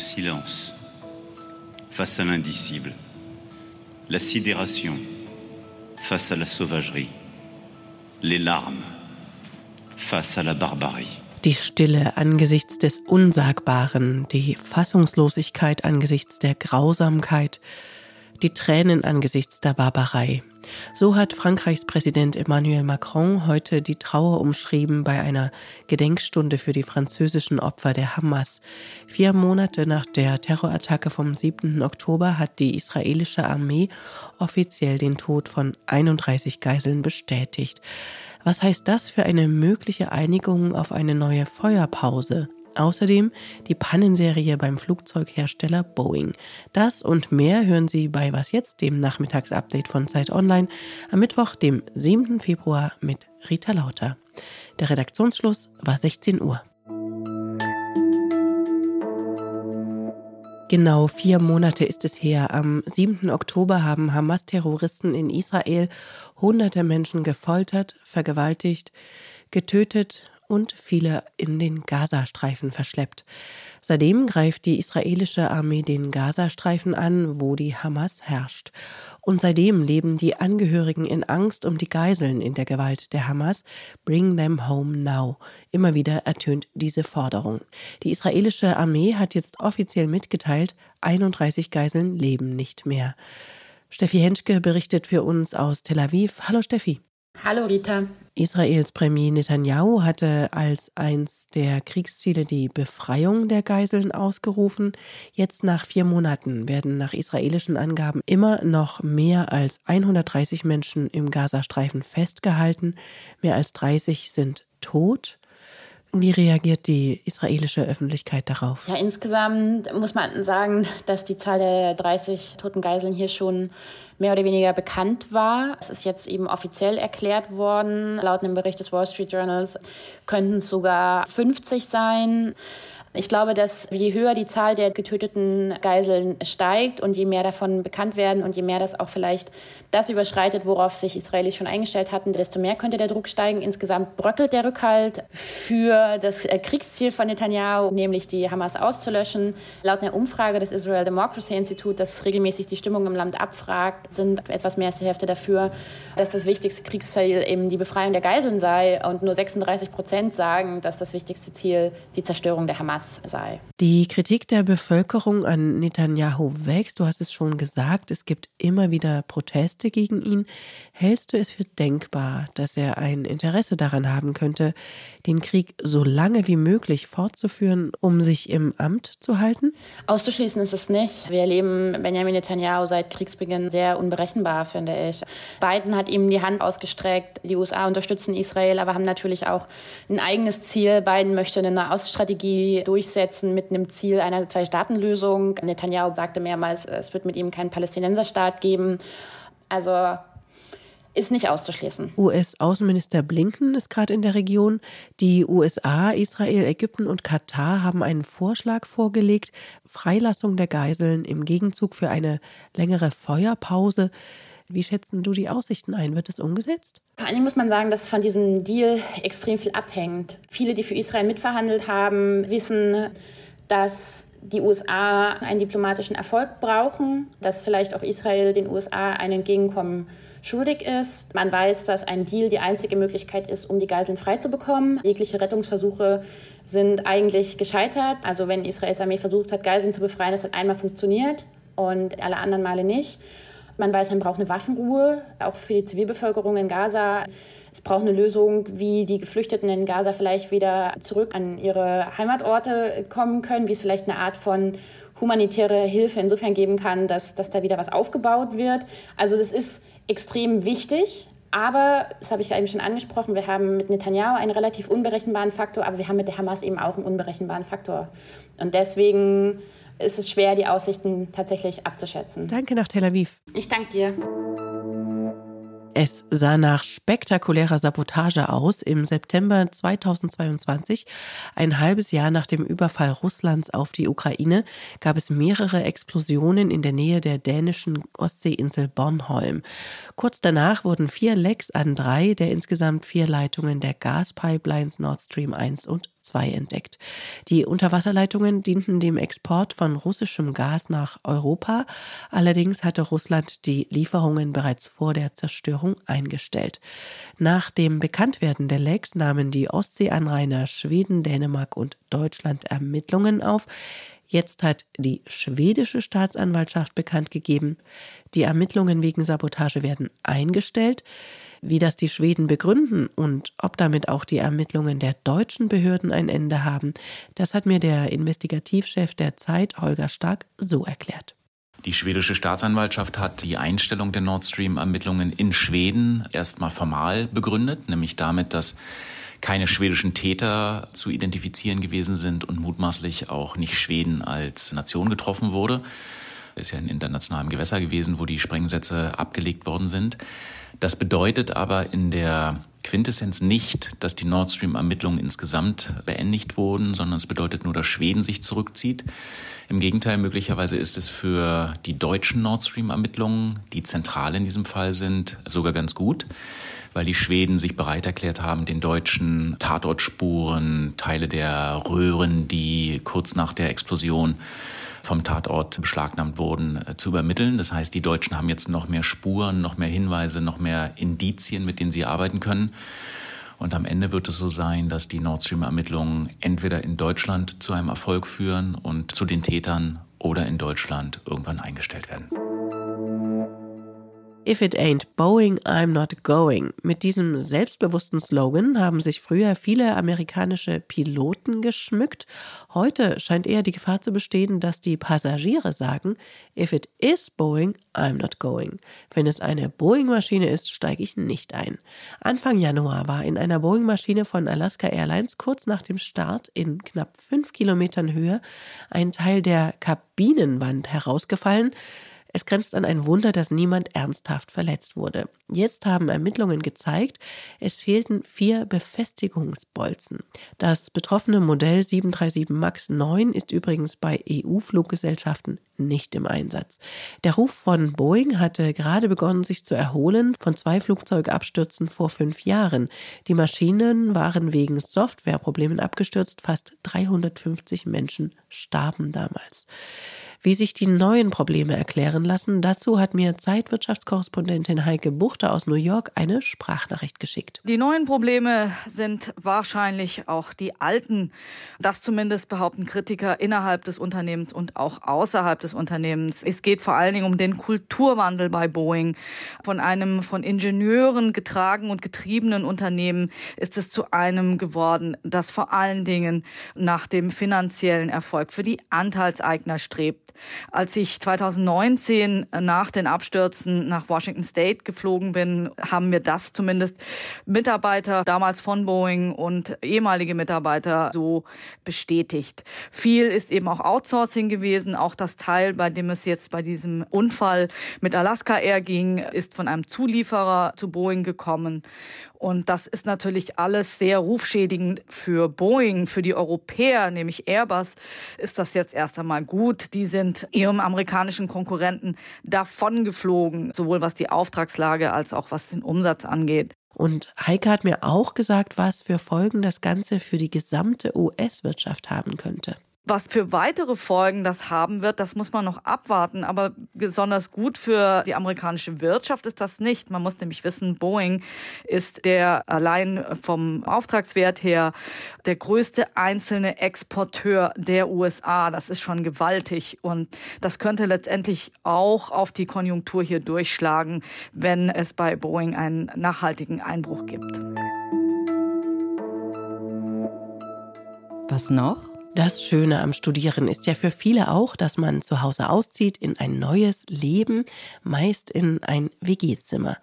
le silence face à l'indicible, la sidération face à la sauvagerie, les larmes face à la barbarie. Die Stille angesichts des Unsagbaren, die Fassungslosigkeit angesichts der Grausamkeit, die Tränen angesichts der Barbarei. So hat Frankreichs Präsident Emmanuel Macron heute die Trauer umschrieben bei einer Gedenkstunde für die französischen Opfer der Hamas. Vier Monate nach der Terrorattacke vom 7. Oktober hat die israelische Armee offiziell den Tod von 31 Geiseln bestätigt. Was heißt das für eine mögliche Einigung auf eine neue Feuerpause? Außerdem die Pannenserie beim Flugzeughersteller Boeing. Das und mehr hören Sie bei Was jetzt, dem Nachmittagsupdate von Zeit Online, am Mittwoch, dem 7. Februar mit Rita Lauter. Der Redaktionsschluss war 16 Uhr. Genau vier Monate ist es her. Am 7. Oktober haben Hamas-Terroristen in Israel hunderte Menschen gefoltert, vergewaltigt, getötet und viele in den Gazastreifen verschleppt. Seitdem greift die israelische Armee den Gazastreifen an, wo die Hamas herrscht. Und seitdem leben die Angehörigen in Angst um die Geiseln in der Gewalt der Hamas. Bring them home now. Immer wieder ertönt diese Forderung. Die israelische Armee hat jetzt offiziell mitgeteilt, 31 Geiseln leben nicht mehr. Steffi Henschke berichtet für uns aus Tel Aviv. Hallo Steffi. Hallo Rita. Israels Premier Netanyahu hatte als eins der Kriegsziele die Befreiung der Geiseln ausgerufen. Jetzt nach vier Monaten werden nach israelischen Angaben immer noch mehr als 130 Menschen im Gazastreifen festgehalten. Mehr als 30 sind tot. Wie reagiert die israelische Öffentlichkeit darauf? Ja, insgesamt muss man sagen, dass die Zahl der 30 toten Geiseln hier schon mehr oder weniger bekannt war. Es ist jetzt eben offiziell erklärt worden. Laut einem Bericht des Wall Street Journals könnten es sogar 50 sein. Ich glaube, dass je höher die Zahl der getöteten Geiseln steigt und je mehr davon bekannt werden und je mehr das auch vielleicht das überschreitet, worauf sich Israelis schon eingestellt hatten, desto mehr könnte der Druck steigen. Insgesamt bröckelt der Rückhalt für das äh, Kriegsziel von Netanyahu, nämlich die Hamas auszulöschen. Laut einer Umfrage des Israel Democracy Institute, das regelmäßig die Stimmung im Land abfragt, sind etwas mehr als die Hälfte dafür, dass das wichtigste Kriegsziel eben die Befreiung der Geiseln sei. Und nur 36 Prozent sagen, dass das wichtigste Ziel die Zerstörung der Hamas Hamas sei. Die Kritik der Bevölkerung an Netanyahu wächst. Du hast es schon gesagt, es gibt immer wieder Proteste gegen ihn. Hältst du es für denkbar, dass er ein Interesse daran haben könnte, den Krieg so lange wie möglich fortzuführen, um sich im Amt zu halten? Auszuschließen ist es nicht. Wir erleben Benjamin Netanyahu seit Kriegsbeginn sehr unberechenbar, finde ich. Biden hat ihm die Hand ausgestreckt. Die USA unterstützen Israel, aber haben natürlich auch ein eigenes Ziel. Biden möchte eine Nahoststrategie durchsetzen mit einem Ziel einer Zwei-Staaten-Lösung. Netanyahu sagte mehrmals, es wird mit ihm keinen Palästinenserstaat geben. Also ist nicht auszuschließen. US-Außenminister Blinken ist gerade in der Region. Die USA, Israel, Ägypten und Katar haben einen Vorschlag vorgelegt, Freilassung der Geiseln im Gegenzug für eine längere Feuerpause. Wie schätzen du die Aussichten ein? Wird das umgesetzt? Vor allem muss man sagen, dass von diesem Deal extrem viel abhängt. Viele, die für Israel mitverhandelt haben, wissen, dass die USA einen diplomatischen Erfolg brauchen, dass vielleicht auch Israel den USA ein Entgegenkommen schuldig ist. Man weiß, dass ein Deal die einzige Möglichkeit ist, um die Geiseln freizubekommen. Jegliche Rettungsversuche sind eigentlich gescheitert. Also wenn Israels Armee versucht hat, Geiseln zu befreien, das hat einmal funktioniert und alle anderen Male nicht. Man weiß, man braucht eine Waffenruhe, auch für die Zivilbevölkerung in Gaza. Es braucht eine Lösung, wie die Geflüchteten in Gaza vielleicht wieder zurück an ihre Heimatorte kommen können, wie es vielleicht eine Art von humanitäre Hilfe insofern geben kann, dass, dass da wieder was aufgebaut wird. Also das ist extrem wichtig. Aber, das habe ich eben schon angesprochen, wir haben mit Netanyahu einen relativ unberechenbaren Faktor, aber wir haben mit der Hamas eben auch einen unberechenbaren Faktor. Und deswegen ist es schwer, die Aussichten tatsächlich abzuschätzen. Danke nach Tel Aviv. Ich danke dir. Es sah nach spektakulärer Sabotage aus. Im September 2022, ein halbes Jahr nach dem Überfall Russlands auf die Ukraine, gab es mehrere Explosionen in der Nähe der dänischen Ostseeinsel Bornholm. Kurz danach wurden vier Lecks an drei der insgesamt vier Leitungen der Gaspipelines Nord Stream 1 und 2 entdeckt. Die Unterwasserleitungen dienten dem Export von russischem Gas nach Europa. Allerdings hatte Russland die Lieferungen bereits vor der Zerstörung eingestellt. Nach dem Bekanntwerden der Lecks nahmen die Ostseeanrainer Schweden, Dänemark und Deutschland Ermittlungen auf. Jetzt hat die schwedische Staatsanwaltschaft bekannt gegeben, die Ermittlungen wegen Sabotage werden eingestellt. Wie das die Schweden begründen und ob damit auch die Ermittlungen der deutschen Behörden ein Ende haben, das hat mir der Investigativchef der Zeit, Holger Stark, so erklärt. Die schwedische Staatsanwaltschaft hat die Einstellung der Nord Stream-Ermittlungen in Schweden erstmal formal begründet, nämlich damit, dass keine schwedischen Täter zu identifizieren gewesen sind und mutmaßlich auch nicht Schweden als Nation getroffen wurde. Ist ja in internationalem Gewässer gewesen, wo die Sprengsätze abgelegt worden sind. Das bedeutet aber in der Quintessenz nicht, dass die Nord Stream-Ermittlungen insgesamt beendigt wurden, sondern es bedeutet nur, dass Schweden sich zurückzieht. Im Gegenteil, möglicherweise ist es für die deutschen Nord Stream-Ermittlungen, die zentral in diesem Fall sind, sogar ganz gut weil die Schweden sich bereit erklärt haben, den deutschen Tatortspuren, Teile der Röhren, die kurz nach der Explosion vom Tatort beschlagnahmt wurden, äh, zu übermitteln. Das heißt, die Deutschen haben jetzt noch mehr Spuren, noch mehr Hinweise, noch mehr Indizien, mit denen sie arbeiten können. Und am Ende wird es so sein, dass die Nord Stream-Ermittlungen entweder in Deutschland zu einem Erfolg führen und zu den Tätern oder in Deutschland irgendwann eingestellt werden. If it ain't Boeing, I'm not going. Mit diesem selbstbewussten Slogan haben sich früher viele amerikanische Piloten geschmückt. Heute scheint eher die Gefahr zu bestehen, dass die Passagiere sagen, if it is Boeing, I'm not going. Wenn es eine Boeing-Maschine ist, steige ich nicht ein. Anfang Januar war in einer Boeing-Maschine von Alaska Airlines kurz nach dem Start in knapp fünf Kilometern Höhe ein Teil der Kabinenwand herausgefallen. Es grenzt an ein Wunder, dass niemand ernsthaft verletzt wurde. Jetzt haben Ermittlungen gezeigt, es fehlten vier Befestigungsbolzen. Das betroffene Modell 737 MAX 9 ist übrigens bei EU-Fluggesellschaften nicht im Einsatz. Der Ruf von Boeing hatte gerade begonnen, sich zu erholen von zwei Flugzeugabstürzen vor fünf Jahren. Die Maschinen waren wegen Softwareproblemen abgestürzt. Fast 350 Menschen starben damals. Wie sich die neuen Probleme erklären lassen, dazu hat mir Zeitwirtschaftskorrespondentin Heike Buchter aus New York eine Sprachnachricht geschickt. Die neuen Probleme sind wahrscheinlich auch die alten. Das zumindest behaupten Kritiker innerhalb des Unternehmens und auch außerhalb des Unternehmens. Es geht vor allen Dingen um den Kulturwandel bei Boeing. Von einem von Ingenieuren getragen und getriebenen Unternehmen ist es zu einem geworden, das vor allen Dingen nach dem finanziellen Erfolg für die Anteilseigner strebt. Als ich 2019 nach den Abstürzen nach Washington State geflogen bin, haben mir das zumindest Mitarbeiter damals von Boeing und ehemalige Mitarbeiter so bestätigt. Viel ist eben auch Outsourcing gewesen. Auch das Teil, bei dem es jetzt bei diesem Unfall mit Alaska Air ging, ist von einem Zulieferer zu Boeing gekommen. Und das ist natürlich alles sehr rufschädigend für Boeing, für die Europäer, nämlich Airbus, ist das jetzt erst einmal gut. Die sind ihrem amerikanischen Konkurrenten davongeflogen, sowohl was die Auftragslage als auch was den Umsatz angeht. Und Heike hat mir auch gesagt, was für Folgen das Ganze für die gesamte US-Wirtschaft haben könnte. Was für weitere Folgen das haben wird, das muss man noch abwarten. Aber besonders gut für die amerikanische Wirtschaft ist das nicht. Man muss nämlich wissen, Boeing ist der allein vom Auftragswert her der größte einzelne Exporteur der USA. Das ist schon gewaltig. Und das könnte letztendlich auch auf die Konjunktur hier durchschlagen, wenn es bei Boeing einen nachhaltigen Einbruch gibt. Was noch? Das Schöne am Studieren ist ja für viele auch, dass man zu Hause auszieht in ein neues Leben, meist in ein WG-Zimmer.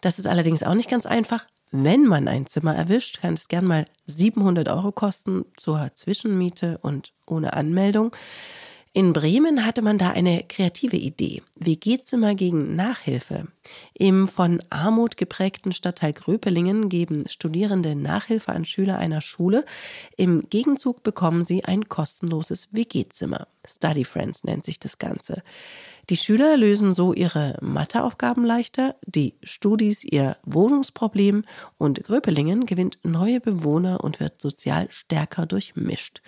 Das ist allerdings auch nicht ganz einfach. Wenn man ein Zimmer erwischt, kann es gern mal 700 Euro kosten zur Zwischenmiete und ohne Anmeldung. In Bremen hatte man da eine kreative Idee. WG-Zimmer gegen Nachhilfe. Im von Armut geprägten Stadtteil Gröpelingen geben Studierende Nachhilfe an Schüler einer Schule. Im Gegenzug bekommen sie ein kostenloses WG-Zimmer. Study Friends nennt sich das Ganze. Die Schüler lösen so ihre Matheaufgaben leichter, die Studis ihr Wohnungsproblem und Gröpelingen gewinnt neue Bewohner und wird sozial stärker durchmischt.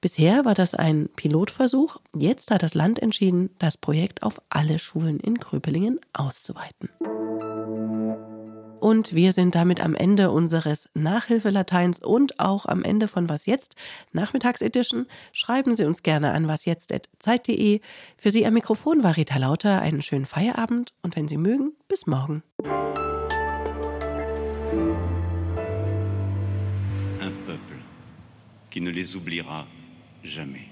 Bisher war das ein Pilotversuch. Jetzt hat das Land entschieden, das Projekt auf alle Schulen in Gröpelingen auszuweiten. Und wir sind damit am Ende unseres Nachhilfelateins und auch am Ende von Was jetzt Nachmittagsedition. Schreiben Sie uns gerne an wasjetzt.zeit.de. Für Sie am Mikrofon war Rita Lauter. Einen schönen Feierabend und wenn Sie mögen, bis morgen. Un peuple qui ne les oubliera jamais.